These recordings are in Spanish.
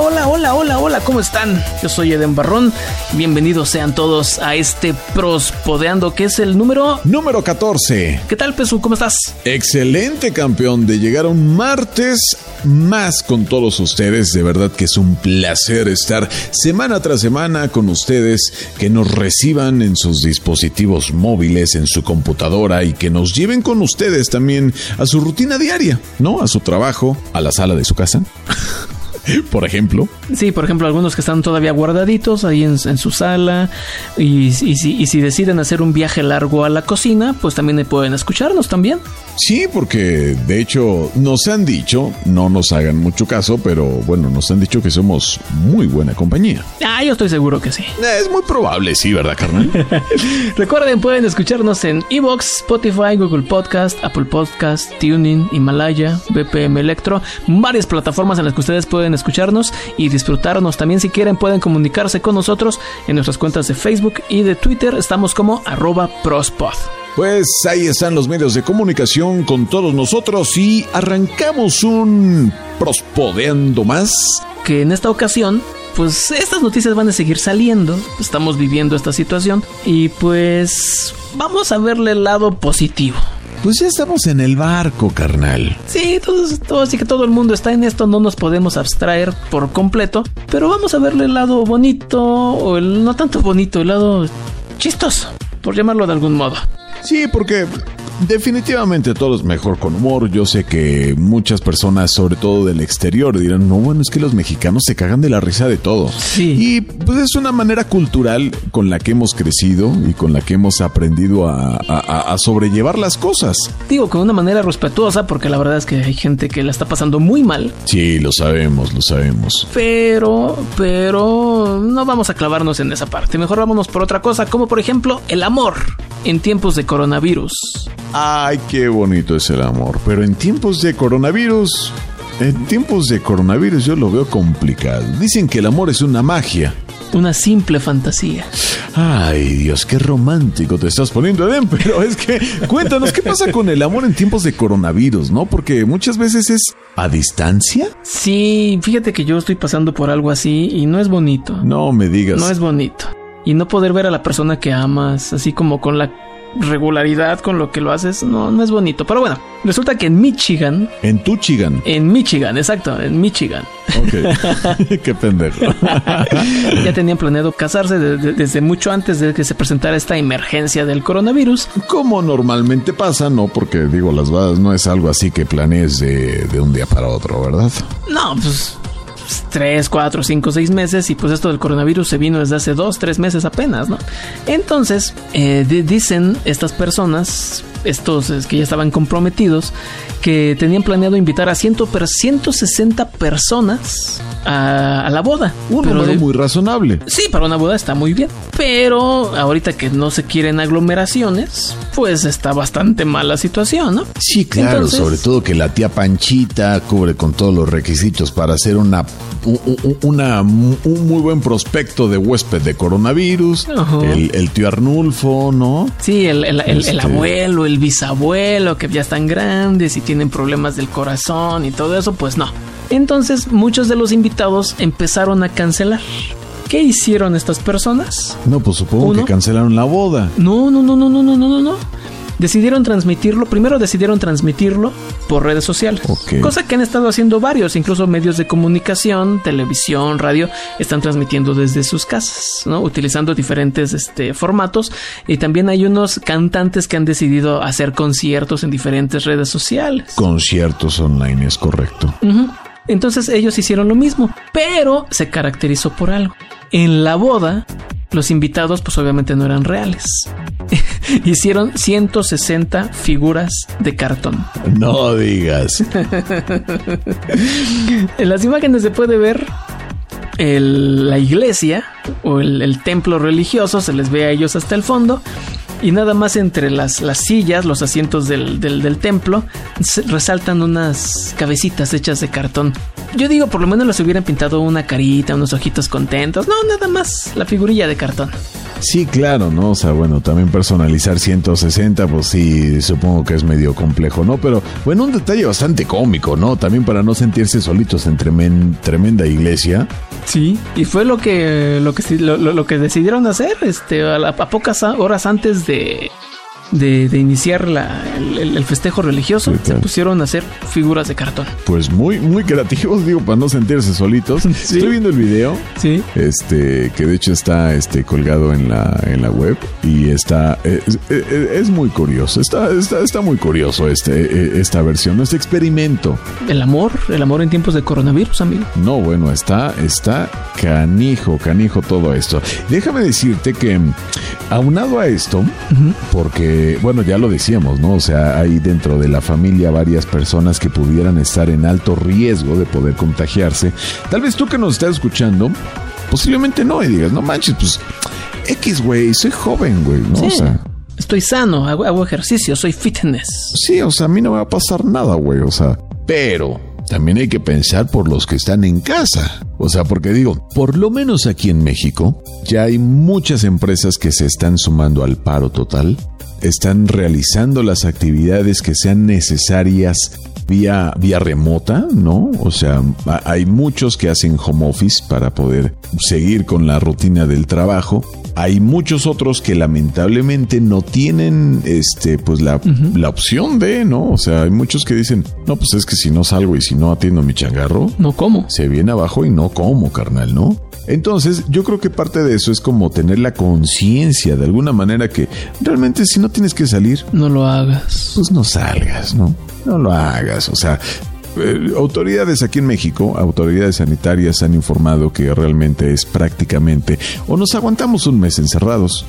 hola, hola, hola, hola, hola, ¿cómo están? Yo soy Eden Barrón. Bienvenidos sean todos a este Prospodeando, que es el número... Número 14. ¿Qué tal, Pesu? ¿Cómo estás? Excelente, campeón, de llegar un martes más con todos ustedes. De verdad que es un placer estar semana tras semana con ustedes, que nos reciban en sus dispositivos móviles, en su computadora y que nos lleven con ustedes también a su rutina diaria, ¿no? A su trabajo, a la sala de su casa. por ejemplo. Sí, por ejemplo, algunos que están todavía guardaditos ahí en, su sala y, si, deciden hacer un viaje largo a la cocina, pues también pueden escucharnos también. Sí, porque de hecho nos han dicho, no nos hagan mucho caso, pero bueno, nos han dicho que somos muy buena compañía. Ah, yo estoy seguro que sí. Es muy probable, sí, ¿verdad, carnal? Recuerden, pueden escucharnos en Evox, Spotify, Google Podcast, Apple Podcast, Tuning, Himalaya, BPM Electro, varias plataformas en las que ustedes pueden escucharnos y disfrutarnos. También si quieren pueden comunicarse con nosotros en nuestras cuentas de Facebook y de Twitter. Estamos como arroba prospod. Pues ahí están los medios de comunicación con todos nosotros y arrancamos un prospodeando más. Que en esta ocasión pues estas noticias van a seguir saliendo. Estamos viviendo esta situación y pues vamos a verle el lado positivo. Pues ya estamos en el barco, carnal. Sí, todos, todos, así que todo el mundo está en esto, no nos podemos abstraer por completo, pero vamos a verle el lado bonito, o el no tanto bonito, el lado chistoso, por llamarlo de algún modo. Sí, porque Definitivamente todo es mejor con humor. Yo sé que muchas personas, sobre todo del exterior, dirán, no, bueno, es que los mexicanos se cagan de la risa de todo. Sí. Y pues es una manera cultural con la que hemos crecido y con la que hemos aprendido a, a, sobrellevar las cosas. Digo, con una manera respetuosa, porque la verdad es que hay gente que la está pasando muy mal. Sí, lo sabemos, lo sabemos. Pero, pero, no vamos a clavarnos en esa parte. Mejor vámonos por otra cosa, como por ejemplo el amor en tiempos de coronavirus. Ay, qué bonito es el amor. Pero en tiempos de coronavirus, en tiempos de coronavirus yo lo veo complicado. Dicen que el amor es una magia. Una simple fantasía. Ay, Dios, qué romántico te estás poniendo, Eden. Pero es que, cuéntanos, ¿qué pasa con el amor en tiempos de coronavirus, no? Porque muchas veces es a distancia. Sí, fíjate que yo estoy pasando por algo así y no es bonito. No me digas. No es bonito. Y no poder ver a la persona que amas, así como con la regularidad con lo que lo haces, no, no es bonito. Pero bueno, resulta que en Michigan. En Tuchigan. En Michigan, exacto, en Michigan. Ok. Qué pendejo. ya tenían planeado casarse desde mucho antes de que se presentara esta emergencia del coronavirus. Como normalmente pasa, ¿no? Porque digo, las bodas no es algo así que planees de, de un día para otro, ¿verdad? No, pues 3, 4, 5, 6 meses y pues esto del coronavirus se vino desde hace 2, 3 meses apenas, ¿no? Entonces, eh, dicen estas personas, estos que ya estaban comprometidos, que tenían planeado invitar a 100, 160 personas a, la boda. Un número muy razonable. Sí, para una boda está muy bien. Pero ahorita que no se quieren aglomeraciones, pues está bastante mala la situación, ¿no? Sí, claro, sobre todo que la tía Panchita cubre con todos los requisitos para hacer una, una un muy buen prospecto de huésped de coronavirus. El, tío Arnulfo, ¿no? Sí, el, el, el, este abuelo, el bisabuelo, que ya están grandes y tienen tienen problemas del corazón y todo eso, pues no. Entonces muchos de los invitados empezaron a cancelar. ¿Qué hicieron estas personas? No, pues supongo que cancelaron la boda. No, no, no, no, no, no, no, no decidieron transmitirlo, primero decidieron transmitirlo por redes sociales. Cosa que han estado haciendo varios, incluso medios de comunicación, televisión, radio, están transmitiendo desde sus casas, ¿no? Utilizando diferentes este, formatos. Y también hay unos cantantes que han decidido hacer conciertos en diferentes redes sociales. Conciertos online, es correcto. Entonces ellos hicieron lo mismo, pero se caracterizó por algo. En la boda los invitados pues obviamente no eran reales. Hicieron 160 figuras de cartón. No digas. en las imágenes se puede ver la iglesia o el, templo religioso, se les ve a ellos hasta el fondo. Y nada más entre las, las sillas, los asientos del, del templo, resaltan unas cabecitas hechas de cartón. Yo digo, por lo menos les hubieran pintado una carita, unos ojitos contentos. No, nada más la figurilla de cartón. Sí, claro, ¿no? O sea, bueno, también personalizar 160, pues sí, supongo que es medio complejo, ¿no? Pero bueno, un detalle bastante cómico, ¿no? También para no sentirse solitos en tremenda iglesia. Sí, y fue lo que lo que lo, que decidieron hacer, este, a pocas horas antes de de, iniciar el, festejo religioso, se pusieron a hacer figuras de cartón. Pues muy, muy creativos, digo, para no sentirse solitos. Estoy viendo el video. Sí. Este, que de hecho está este, colgado en la, en la web y está, es, muy curioso, está, está, está, muy curioso este, esta versión, este experimento. El amor, el amor en tiempos de coronavirus, amigo. No, bueno, está, está canijo, canijo todo esto. Déjame decirte que aunado a esto, porque bueno, ya lo decíamos, ¿no? O sea, hay dentro de la familia varias personas que pudieran estar en alto riesgo de poder contagiarse. Tal vez tú que nos estás escuchando, posiblemente no, y digas, no manches, pues X, güey, soy joven, güey, ¿no? O sea, estoy sano, hago, hago ejercicio, soy fitness. Sí, o sea, a mí no me va a pasar nada, güey, o sea, pero también hay que pensar por los que están en casa. O sea, porque digo, por lo menos aquí en México, ya hay muchas empresas que se están sumando al paro total están realizando las actividades que sean necesarias vía, vía remota, ¿no? O sea, hay muchos que hacen home office para poder seguir con la rutina del trabajo. Hay muchos otros que lamentablemente no tienen este pues la, la opción de, ¿no? O sea, hay muchos que dicen, no, pues es que si no salgo y si no atiendo mi changarro, no como. Se viene abajo y no como, carnal, ¿no? Entonces, yo creo que parte de eso es como tener la conciencia de alguna manera que realmente si no tienes que salir, no lo hagas. Pues no salgas, ¿no? No lo hagas. O sea, eh, autoridades aquí en México, autoridades sanitarias han informado que realmente es prácticamente o nos aguantamos un mes encerrados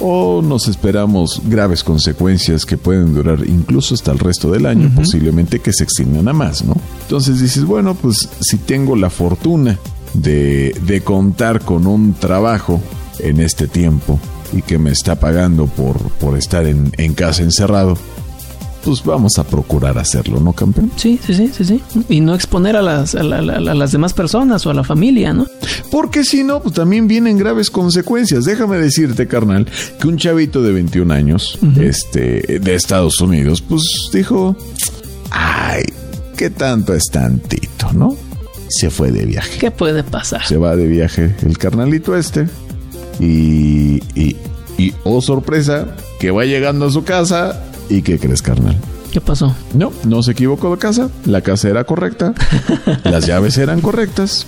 o nos esperamos graves consecuencias que pueden durar incluso hasta el resto del año, posiblemente que se extiendan a más, ¿no? Entonces dices, bueno, pues si tengo la fortuna de, contar con un trabajo en este tiempo y que me está pagando por, por estar en, casa encerrado, pues vamos a procurar hacerlo, ¿no, campeón? Sí, sí, sí, sí, sí. Y no exponer a las, a, las demás personas o a la familia, ¿no? Porque si no, pues también vienen graves consecuencias. Déjame decirte, carnal, que un chavito de 21 años, este, de Estados Unidos, pues dijo, ay, ¿qué tanto es tantito, no? se fue de viaje. ¿Qué puede pasar? Se va de viaje el carnalito este y, y, y oh sorpresa, que va llegando a su casa y ¿qué crees, carnal? ¿Qué pasó? No, no se equivocó de casa, la casa era correcta, las llaves eran correctas,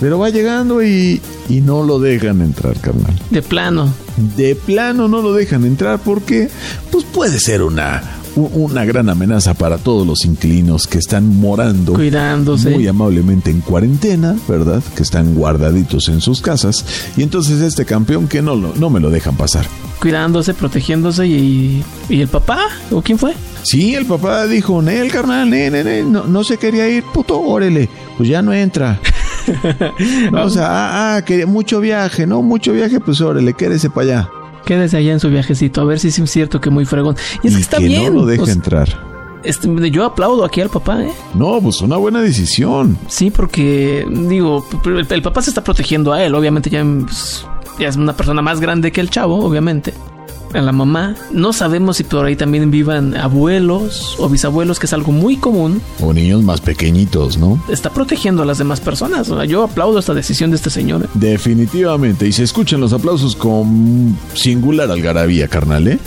pero va llegando y, y no lo dejan entrar, carnal. De plano. De plano no lo dejan entrar porque, pues puede ser una, una gran amenaza para todos los inquilinos que están morando cuidándose muy amablemente en cuarentena, ¿verdad? Que están guardaditos en sus casas y entonces este campeón que no, no me lo dejan pasar. Cuidándose, protegiéndose y, y el papá o quién fue? Sí, el papá dijo, el carnal, no, no se quería ir, puto, órele, pues ya no entra. o sea, ah, ah, quería mucho viaje, ¿no? Mucho viaje, pues órele, quédese para allá. Quédese allá en su viajecito, a ver si es cierto que muy fregón. Y es que está bien. No lo deja entrar. Este, yo aplaudo aquí al papá, ¿eh? No, pues una buena decisión. Sí, porque, digo, el, papá se está protegiendo a él. Obviamente ya, pues, ya es una persona más grande que el chavo, obviamente a la mamá. No sabemos si por ahí también vivan abuelos o bisabuelos, que es algo muy común. O niños más pequeñitos, ¿no? Está protegiendo a las demás personas. Yo aplaudo esta decisión de este señor. Definitivamente. Y se escuchan los aplausos con singular algarabía, carnal, ¿eh?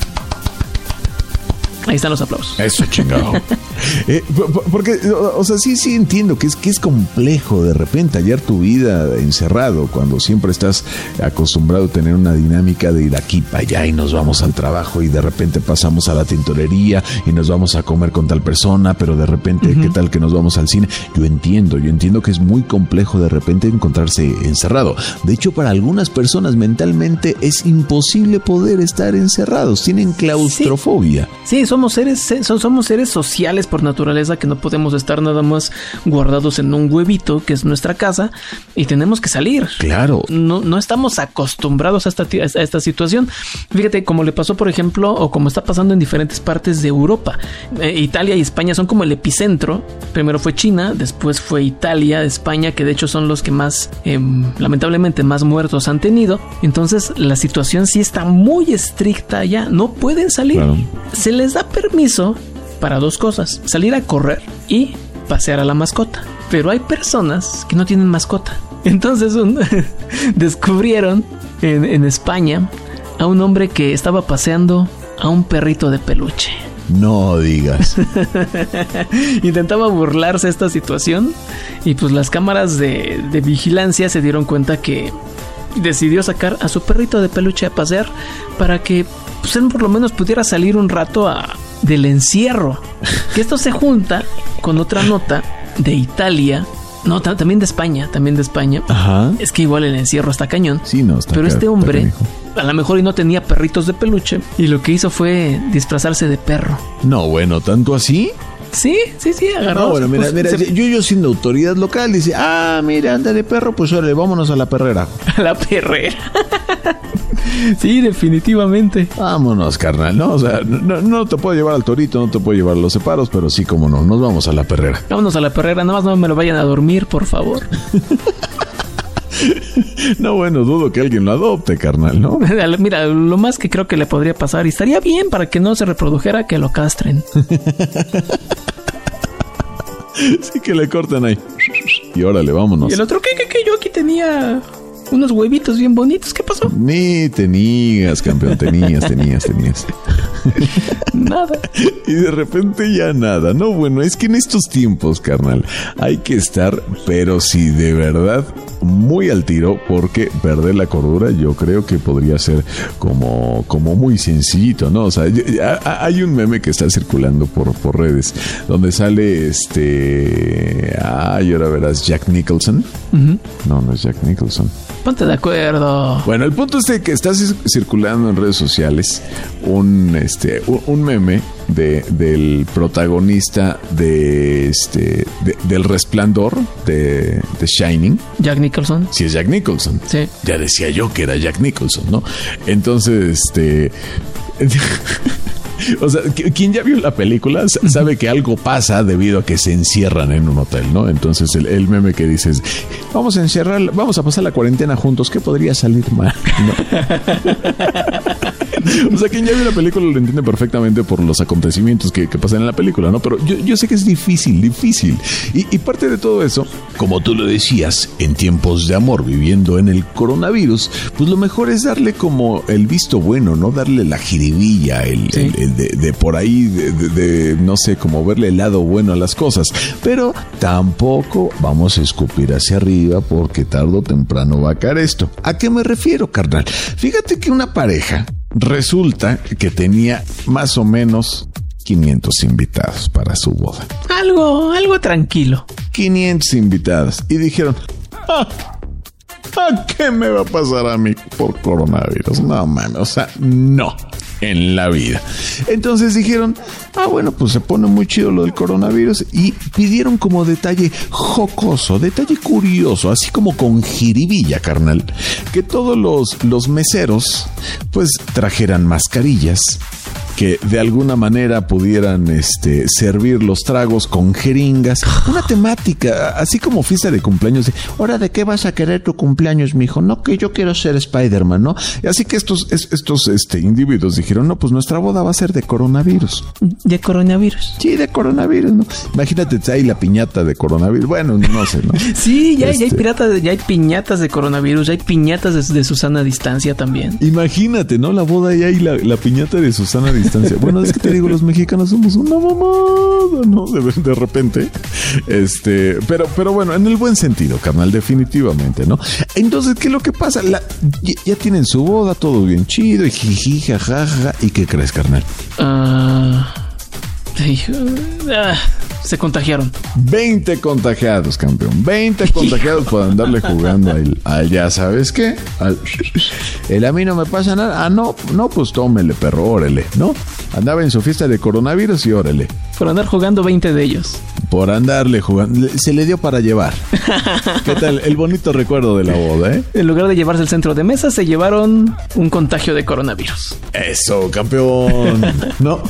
Ahí están los aplausos. Eso, chingado. Eh, porque, o sea, sí, sí entiendo que es, que es complejo de repente hallar tu vida encerrado cuando siempre estás acostumbrado a tener una dinámica de ir aquí para allá y nos vamos al trabajo y de repente pasamos a la tintorería y nos vamos a comer con tal persona, pero de repente, ¿qué tal que nos vamos al cine? Yo entiendo, yo entiendo que es muy complejo de repente encontrarse encerrado. De hecho, para algunas personas mentalmente es imposible poder estar encerrados, tienen claustrofobia. Sí, somos seres, somos seres sociales por naturaleza que no podemos estar nada más guardados en un huevito que es nuestra casa y tenemos que salir. Claro. No, no estamos acostumbrados a esta, a esta situación. Fíjate, como le pasó, por ejemplo, o como está pasando en diferentes partes de Europa. Eh, Italia y España son como el epicentro. Primero fue China, después fue Italia, España, que de hecho son los que más, em, lamentablemente, más muertos han tenido. Entonces, la situación sí está muy estricta ya. No pueden salir. Se les da permiso para dos cosas: salir a correr y pasear a la mascota. Pero hay personas que no tienen mascota. Entonces descubrieron en, España a un hombre que estaba paseando a un perrito de peluche. No digas. Intentaba burlarse esta situación y pues las cámaras de, de, vigilancia se dieron cuenta que decidió sacar a su perrito de peluche a pasear para que pues, él por lo menos pudiera salir un rato a, del encierro. Que esto se junta con otra nota de Italia. No, también de España, también de España. Ajá. Es que igual el encierro está cañón. Sí, no, está Pero este hombre, a lo mejor y no tenía perritos de peluche, y lo que hizo fue disfrazarse de perro. No, bueno, ¿tanto así? Sí, sí, sí, agarró. No, bueno, mira, mira, yo, yo siendo autoridad local, dice, ah, mira, anda de perro, pues órale, vámonos a la perrera. A la perrera. sí, definitivamente. Vámonos, carnal, ¿no? O sea, no, te puedo llevar al torito, no te puedo llevar a los separos, pero sí, como no, nos vamos a la perrera. Vámonos a la perrera, nada más no me lo vayan a dormir, por favor. No, bueno, dudo que alguien lo adopte, carnal, ¿no? Mira, lo más que creo que le podría pasar, y estaría bien para que no se reprodujera, que lo castren. sí, que le corten ahí. Y órale, vámonos. Y el otro, ¿qué, qué, qué? Yo aquí tenía unos huevitos bien bonitos. ¿Qué pasó? Ni tenías, campeón, tenías, tenías, tenías. nada. Y de repente ya nada. No, bueno, es que en estos tiempos, carnal, hay que estar, pero si de verdad, muy al tiro, porque perder la cordura yo creo que podría ser como, como muy sencillito, ¿no? O sea, hay un meme que está circulando por, por redes, donde sale este... Ay, ahora verás, Jack Nicholson. No, no es Jack Nicholson. Ponte de acuerdo. Bueno, el punto es que está circulando en redes sociales un, este, un meme de, del protagonista de este del resplandor de, de, Shining. Jack Nicholson. Sí, es Jack Nicholson. Sí. Ya decía yo que era Jack Nicholson, ¿no? Entonces, este. O sea, quien ya vio la película sabe que algo pasa debido a que se encierran en un hotel, ¿no? Entonces el, meme que dices, vamos a encerrar, vamos a pasar la cuarentena juntos, ¿qué podría salir mal? o sea, quien ya vio la película lo entiende perfectamente por los acontecimientos que, pasan en la película, ¿no? Pero yo, sé que es difícil, difícil. Y, y, parte de todo eso, como tú lo decías, en tiempos de amor, viviendo en el coronavirus, pues lo mejor es darle como el visto bueno, ¿no? Darle la jiribilla, el, de, por ahí, de, no sé, como verle el lado bueno a las cosas. Pero tampoco vamos a escupir hacia arriba porque tarde o temprano va a caer esto. ¿A qué me refiero, carnal? Fíjate que una pareja resulta que tenía más o menos 500 invitados para su boda. Algo, algo tranquilo. 500 invitados. Y dijeron, ah, ¿a qué me va a pasar a mí por coronavirus? No, man, o sea, no en la vida. Entonces dijeron, ah, bueno, pues se pone muy chido lo del coronavirus y pidieron como detalle jocoso, detalle curioso, así como con jiribilla, carnal, que todos los, los meseros pues trajeran mascarillas que de alguna manera pudieran este, servir los tragos con jeringas. Una temática, así como fiesta de cumpleaños. De, Ahora, ¿de qué vas a querer tu cumpleaños, mijo? No, que yo quiero ser Spider-Man, ¿no? Así que estos, estos este, individuos dijeron, no, pues nuestra boda va a ser de coronavirus. ¿De coronavirus? Sí, de coronavirus, ¿no? Imagínate, hay la piñata de coronavirus. Bueno, no sé, ¿no? sí, ya, ya, hay este piratas, ya hay piñatas de coronavirus, ya hay piñatas de, Susana a distancia también. Imagínate, ¿no? La boda y hay la, la piñata de Susana a distancia bueno, es que te digo, los mexicanos somos una mamada, ¿no? De, repente. Este, pero, pero bueno, en el buen sentido, carnal, definitivamente, ¿no? Entonces, ¿qué es lo que pasa? ya, tienen su boda, todo bien chido, y jiji, jajaja. ¿Y qué crees, carnal? Ah. ah se contagiaron. 20 contagiados, campeón. 20 contagiados por andarle jugando al, ya sabes qué. el a mí no me pasa nada. Ah, no, no, pues tómele, perro, órale, ¿no? Andaba en su fiesta de coronavirus y órale. Por andar jugando 20 de ellos. Por andarle jugando. Se le dio para llevar. ¿Qué tal? El bonito recuerdo de la boda, ¿eh? En lugar de llevarse el centro de mesa, se llevaron un contagio de coronavirus. Eso, campeón. ¿No?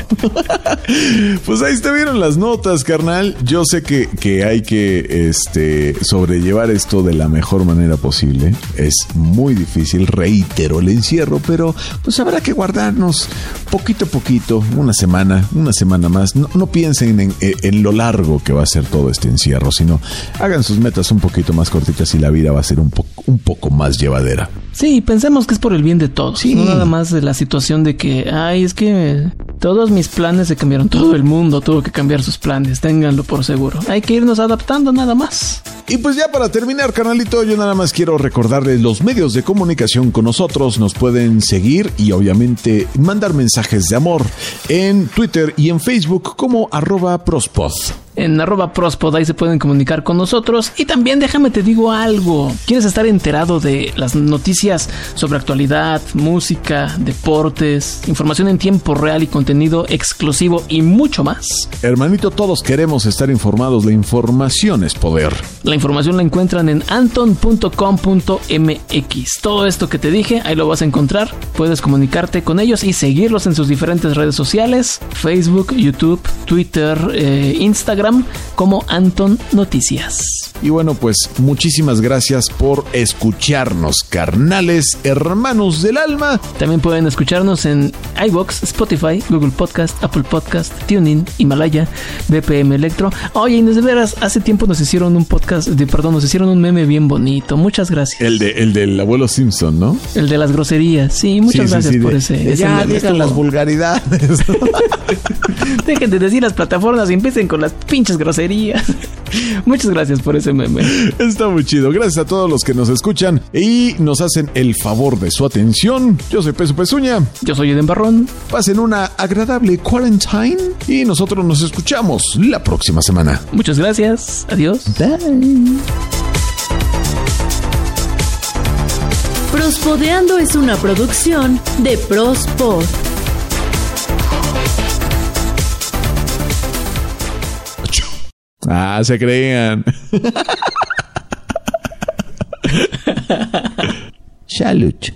pues ahí te vieron las notas, carnal. Yo sé que, que hay que este, sobrellevar esto de la mejor manera posible. Es muy difícil, reitero el encierro, pero pues habrá que guardarnos poquito a poquito, una semana, una semana más. No, piensen en, en lo largo que va a ser todo este encierro, sino hagan sus metas un poquito más cortitas y la vida va a ser un, un poco más llevadera. Sí, pensemos que es por el bien de todos. Sí. No nada más de la situación de que, ay, es que todos mis planes se cambiaron. Todo el mundo tuvo que cambiar sus planes, ténganlo por seguro. Hay que irnos adaptando nada más. Y pues ya para terminar, canalito, yo nada más quiero recordarles los medios de comunicación con nosotros. Nos pueden seguir y obviamente mandar mensajes de amor en Twitter y en Facebook como arroba prospod en arroba prospod, ahí se pueden comunicar con nosotros. Y también déjame te digo algo, ¿quieres estar enterado de las noticias sobre actualidad, música, deportes, información en tiempo real y contenido exclusivo y mucho más? Hermanito, todos queremos estar informados, la información es poder. La información la encuentran en anton.com.mx. Todo esto que te dije, ahí lo vas a encontrar. Puedes comunicarte con ellos y seguirlos en sus diferentes redes sociales, Facebook, YouTube, Twitter, eh, Instagram como Anton Noticias. Y bueno, pues muchísimas gracias por escucharnos, carnales, hermanos del alma. También pueden escucharnos en iBox, Spotify, Google Podcast, Apple Podcast, TuneIn, Himalaya, BPM Electro. Oye, Inés, de veras, hace tiempo nos hicieron un podcast, de, perdón, nos hicieron un meme bien bonito. Muchas gracias. El, de, el del abuelo Simpson, ¿no? El de las groserías. Sí, muchas gracias por ese. ya, digan las vulgaridades. Dejen de decir las plataformas y empiecen con las pinches groserías. Muchas gracias por ese meme. Está muy chido. Gracias a todos los que nos escuchan y nos hacen el favor de su atención. Yo soy Peso Pezuña. Yo soy Eden Barrón. Pasen una agradable quarantine y nosotros nos escuchamos la próxima semana. Muchas gracias. Adiós. Bye. Prospodeando es una producción de Prospod. Ah, se creían. Salud.